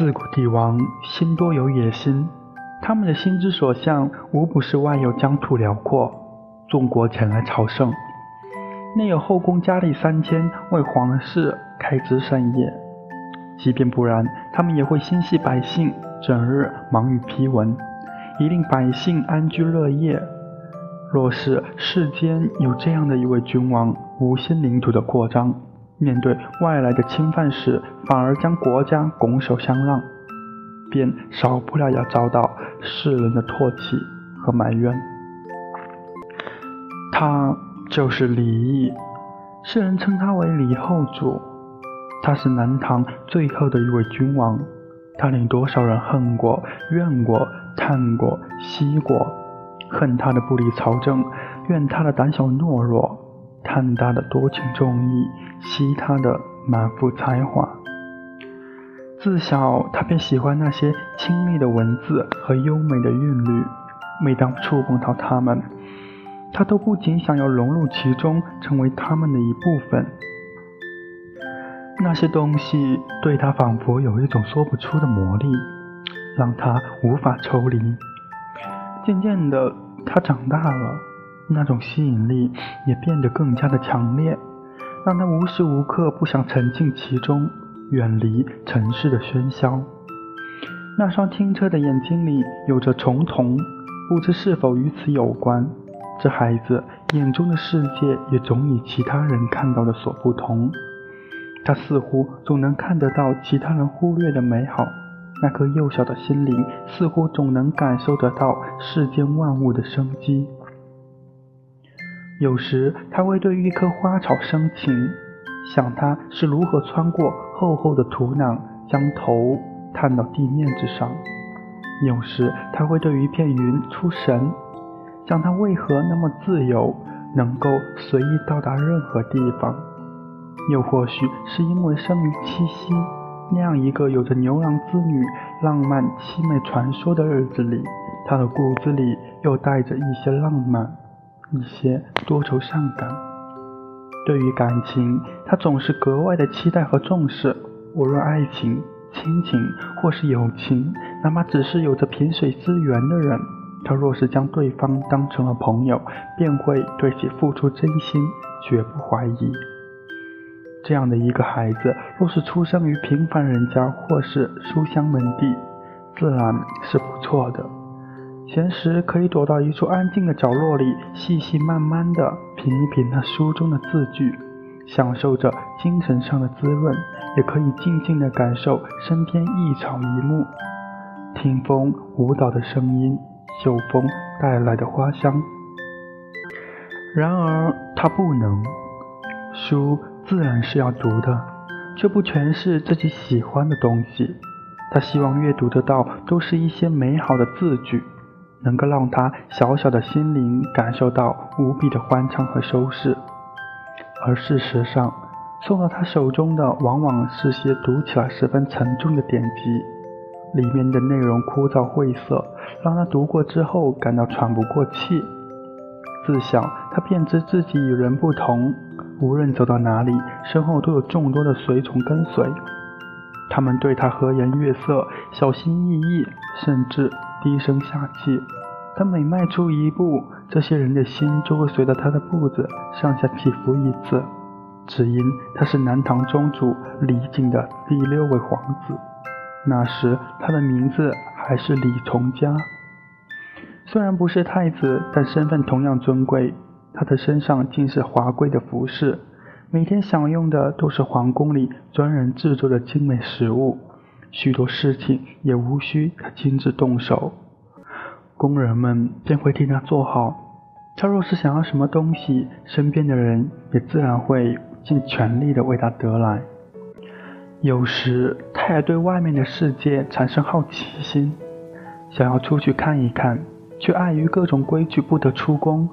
自古帝王心多有野心，他们的心之所向，无不是外有疆土辽阔，众国前来朝圣；内有后宫佳丽三千，为皇室开枝散叶。即便不然，他们也会心系百姓，整日忙于批文，以令百姓安居乐业。若是世间有这样的一位君王，无心领土的扩张。面对外来的侵犯时，反而将国家拱手相让，便少不了要遭到世人的唾弃和埋怨。他就是李毅，世人称他为李后主。他是南唐最后的一位君王，他令多少人恨过、怨过、叹过、惜过，恨他的不理朝政，怨他的胆小懦弱。叹他的多情重义，惜他的满腹才华。自小他便喜欢那些清丽的文字和优美的韵律，每当触碰到它们，他都不仅想要融入其中，成为他们的一部分。那些东西对他仿佛有一种说不出的魔力，让他无法抽离。渐渐的，他长大了。那种吸引力也变得更加的强烈，让他无时无刻不想沉浸其中，远离城市的喧嚣。那双清澈的眼睛里有着重瞳，不知是否与此有关。这孩子眼中的世界也总与其他人看到的所不同。他似乎总能看得到其他人忽略的美好，那颗幼小的心灵似乎总能感受得到世间万物的生机。有时他会对一棵花草生情，想它是如何穿过厚厚的土壤，将头探到地面之上；有时他会对一片云出神，想它为何那么自由，能够随意到达任何地方；又或许是因为生于七夕那样一个有着牛郎织女浪漫凄美传说的日子里，他的骨子里又带着一些浪漫。一些多愁善感，对于感情，他总是格外的期待和重视。无论爱情、亲情或是友情，哪怕只是有着萍水之缘的人，他若是将对方当成了朋友，便会对其付出真心，绝不怀疑。这样的一个孩子，若是出生于平凡人家或是书香门第，自然是不错的。闲时可以躲到一处安静的角落里，细细慢慢地品一品那书中的字句，享受着精神上的滋润；也可以静静地感受身边一草一木，听风舞蹈的声音，嗅风带来的花香。然而他不能，书自然是要读的，却不全是自己喜欢的东西。他希望阅读得到都是一些美好的字句。能够让他小小的心灵感受到无比的欢畅和舒适，而事实上，送到他手中的往往是些读起来十分沉重的典籍，里面的内容枯燥晦涩，让他读过之后感到喘不过气。自小他便知自己与人不同，无论走到哪里，身后都有众多的随从跟随，他们对他和颜悦色，小心翼翼，甚至。低声下气，他每迈出一步，这些人的心就会随着他的步子上下起伏一次，只因他是南唐宗主李靖的第六位皇子。那时他的名字还是李从嘉，虽然不是太子，但身份同样尊贵。他的身上尽是华贵的服饰，每天享用的都是皇宫里专人制作的精美食物。许多事情也无需他亲自动手，工人们便会替他做好。他若是想要什么东西，身边的人也自然会尽全力的为他得来。有时，他也对外面的世界产生好奇心，想要出去看一看，却碍于各种规矩不得出宫。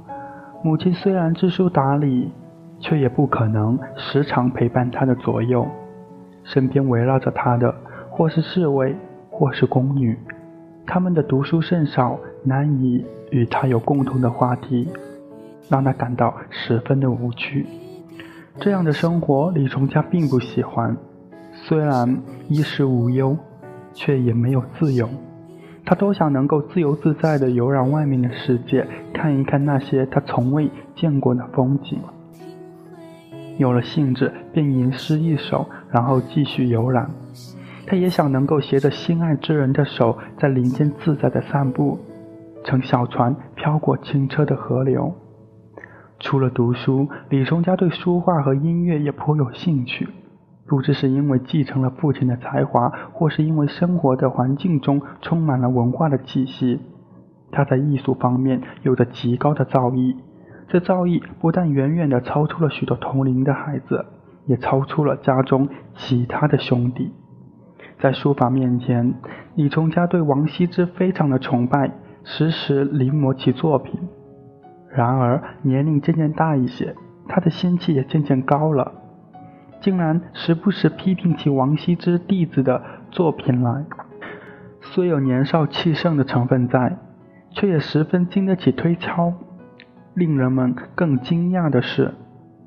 母亲虽然知书达理，却也不可能时常陪伴他的左右，身边围绕着他的。或是侍卫，或是宫女，他们的读书甚少，难以与他有共同的话题，让他感到十分的无趣。这样的生活，李从嘉并不喜欢。虽然衣食无忧，却也没有自由。他多想能够自由自在地游览外面的世界，看一看那些他从未见过的风景。有了兴致，便吟诗一首，然后继续游览。他也想能够携着心爱之人的手，在林间自在地散步，乘小船飘过清澈的河流。除了读书，李松家对书画和音乐也颇有兴趣。不知是因为继承了父亲的才华，或是因为生活的环境中充满了文化的气息，他在艺术方面有着极高的造诣。这造诣不但远远地超出了许多同龄的孩子，也超出了家中其他的兄弟。在书法面前，李崇家对王羲之非常的崇拜，时时临摹其作品。然而年龄渐渐大一些，他的心气也渐渐高了，竟然时不时批评起王羲之弟子的作品来。虽有年少气盛的成分在，却也十分经得起推敲。令人们更惊讶的是，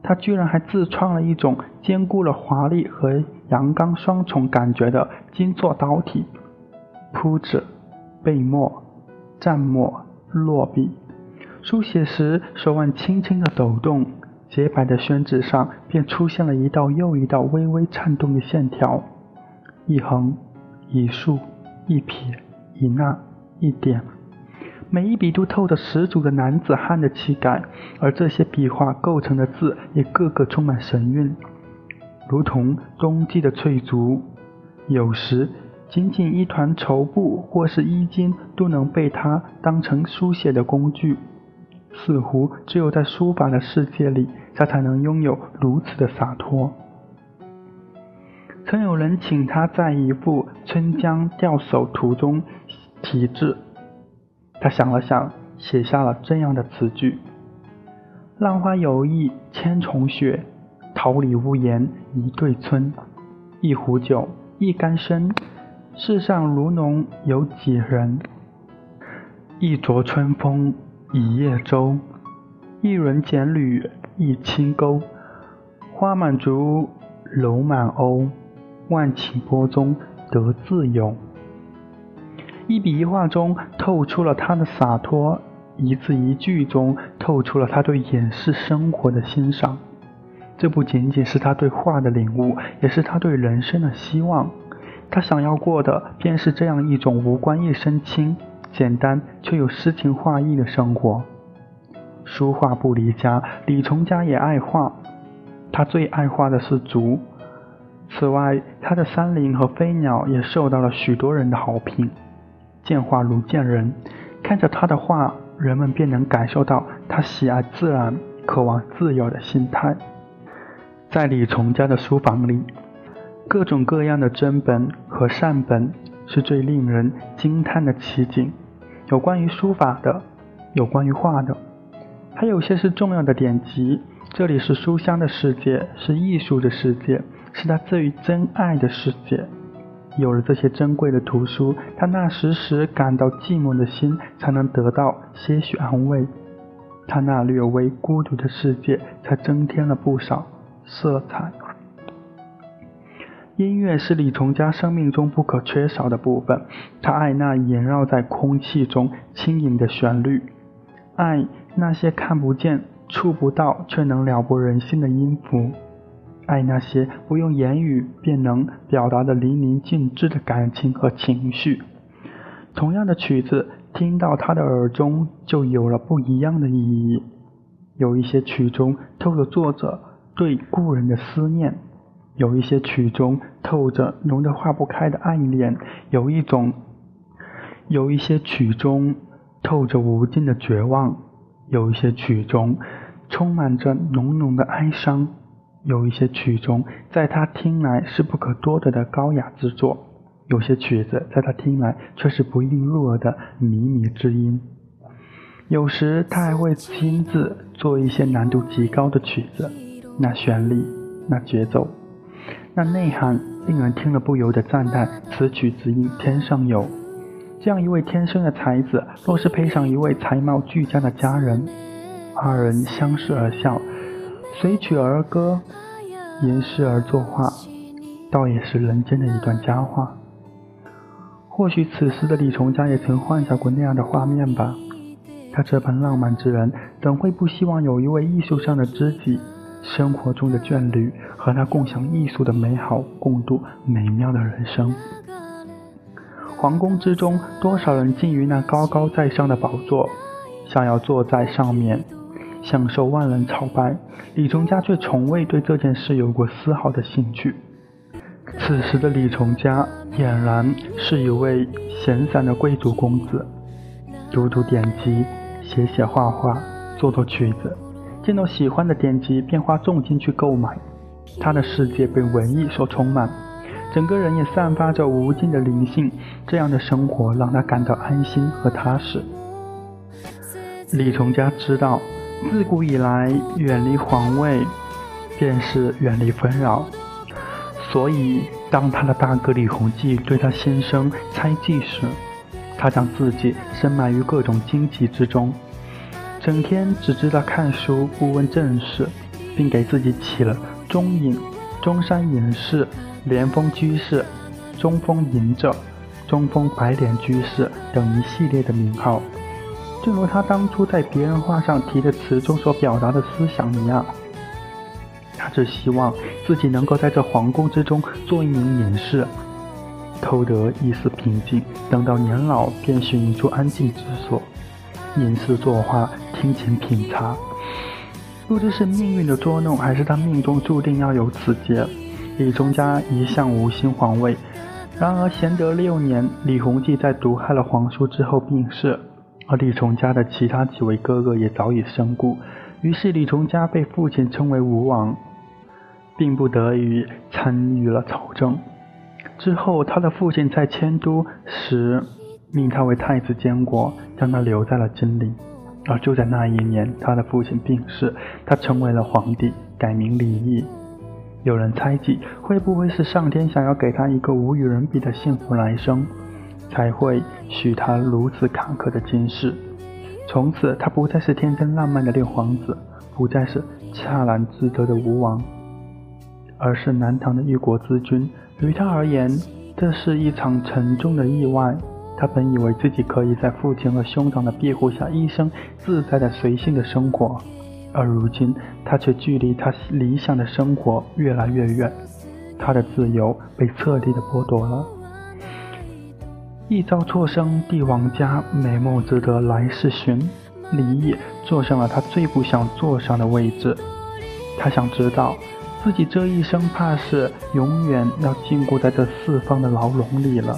他居然还自创了一种兼顾了华丽和阳刚双重感觉的金座刀体，铺纸、背墨、蘸墨、落笔。书写时，手腕轻轻的抖动，洁白的宣纸上便出现了一道又一道微微颤动的线条，一横、一竖、一撇、一捺、一点，每一笔都透着十足的男子汉的气概，而这些笔画构成的字也个个充满神韵，如同冬季的翠竹。有时，仅仅一团绸布或是衣襟，都能被他当成书写的工具。似乎只有在书法的世界里，他才能拥有如此的洒脱。曾有人请他在一幅《春江钓叟图》中题字，他想了想，写下了这样的词句：“浪花有意千重雪，桃李无言一对春。一壶酒，一竿身，世上如侬有几人？一濯春风。”一叶舟，一轮剪缕一轻钩。花满竹，楼满鸥，万顷波中得自由。一笔一画中透出了他的洒脱，一字一句中透出了他对掩饰生活的欣赏。这不仅仅是他对画的领悟，也是他对人生的希望。他想要过的，便是这样一种无关一身轻。简单却又诗情画意的生活。书画不离家，李从家也爱画。他最爱画的是竹。此外，他的山林和飞鸟也受到了许多人的好评。见画如见人，看着他的画，人们便能感受到他喜爱自然、渴望自由的心态。在李从家的书房里，各种各样的真本和善本是最令人惊叹的奇景。有关于书法的，有关于画的，还有些是重要的典籍。这里是书香的世界，是艺术的世界，是他最真爱的世界。有了这些珍贵的图书，他那时时感到寂寞的心才能得到些许安慰，他那略微孤独的世界才增添了不少色彩。音乐是李从家生命中不可缺少的部分。他爱那萦绕在空气中轻盈的旋律，爱那些看不见、触不到却能撩拨人心的音符，爱那些不用言语便能表达的淋漓尽致的感情和情绪。同样的曲子，听到他的耳中就有了不一样的意义。有一些曲中透着作者对故人的思念。有一些曲中透着浓得化不开的爱恋，有一种；有一些曲中透着无尽的绝望，有一些曲中充满着浓浓的哀伤，有一些曲中在他听来是不可多得的高雅之作，有些曲子在他听来却是不应入耳的靡靡之音。有时他还会亲自做一些难度极高的曲子，那旋律，那节奏。那内涵令人听了不由得赞叹：“此曲只应天上有。”这样一位天生的才子，若是配上一位才貌俱佳的佳人，二人相视而笑，随曲而歌，吟诗而作画，倒也是人间的一段佳话。或许此时的李重家也曾幻想过那样的画面吧。他这般浪漫之人，怎会不希望有一位艺术上的知己，生活中的眷侣，和他共享艺术的美好，共度美妙的人生？皇宫之中，多少人觊觎那高高在上的宝座，想要坐在上面，享受万人朝拜。李重家却从未对这件事有过丝毫的兴趣。此时的李重家俨然是一位闲散的贵族公子，读读典籍，写写画画，做做曲子，见到喜欢的典籍便花重金去购买。他的世界被文艺所充满，整个人也散发着无尽的灵性。这样的生活让他感到安心和踏实。李重家知道，自古以来，远离皇位，便是远离纷扰。所以，当他的大哥李弘济对他先生猜忌时，他将自己深埋于各种荆棘之中，整天只知道看书，不问政事，并给自己起了“中隐”“中山隐士”“莲峰居士”“中峰隐者”“中峰白莲居士”等一系列的名号，正如他当初在别人画上题的词中所表达的思想一样。他只希望自己能够在这皇宫之中做一名隐士，偷得一丝平静，等到年老便寻一处安静之所，隐士作画，听琴品茶。不知是命运的捉弄，还是他命中注定要有此劫。李崇家一向无心皇位，然而贤德六年，李弘济在毒害了皇叔之后病逝，而李崇家的其他几位哥哥也早已身故，于是李崇家被父亲称为吴王。并不得已参与了朝政。之后，他的父亲在迁都时命他为太子监国，将他留在了金陵。而就在那一年，他的父亲病逝，他成为了皇帝，改名李毅。有人猜忌，会不会是上天想要给他一个无与伦比的幸福来生，才会许他如此坎坷的今世？从此，他不再是天真浪漫的六皇子，不再是恰然自得的吴王。而是南唐的一国之君，于他而言，这是一场沉重的意外。他本以为自己可以在父亲和兄长的庇护下，一生自在的随性的生活，而如今，他却距离他理想的生活越来越远。他的自由被彻底的剥夺了。一朝错生帝王家，美梦值得来世寻。李毅坐上了他最不想坐上的位置，他想知道。自己这一生怕是永远要禁锢在这四方的牢笼里了。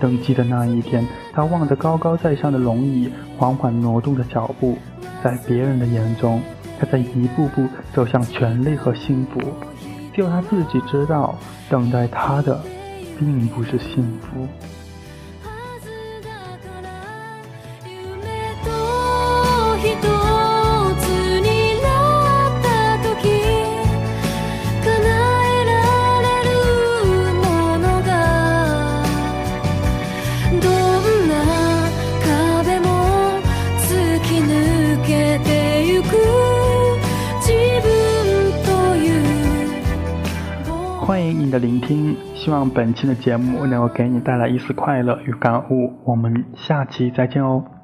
登基的那一天，他望着高高在上的龙椅，缓缓挪动着脚步。在别人的眼中，他在一步步走向权力和幸福。只有他自己知道，等待他的并不是幸福。聆听，希望本期的节目能够给你带来一丝快乐与感悟。我们下期再见哦。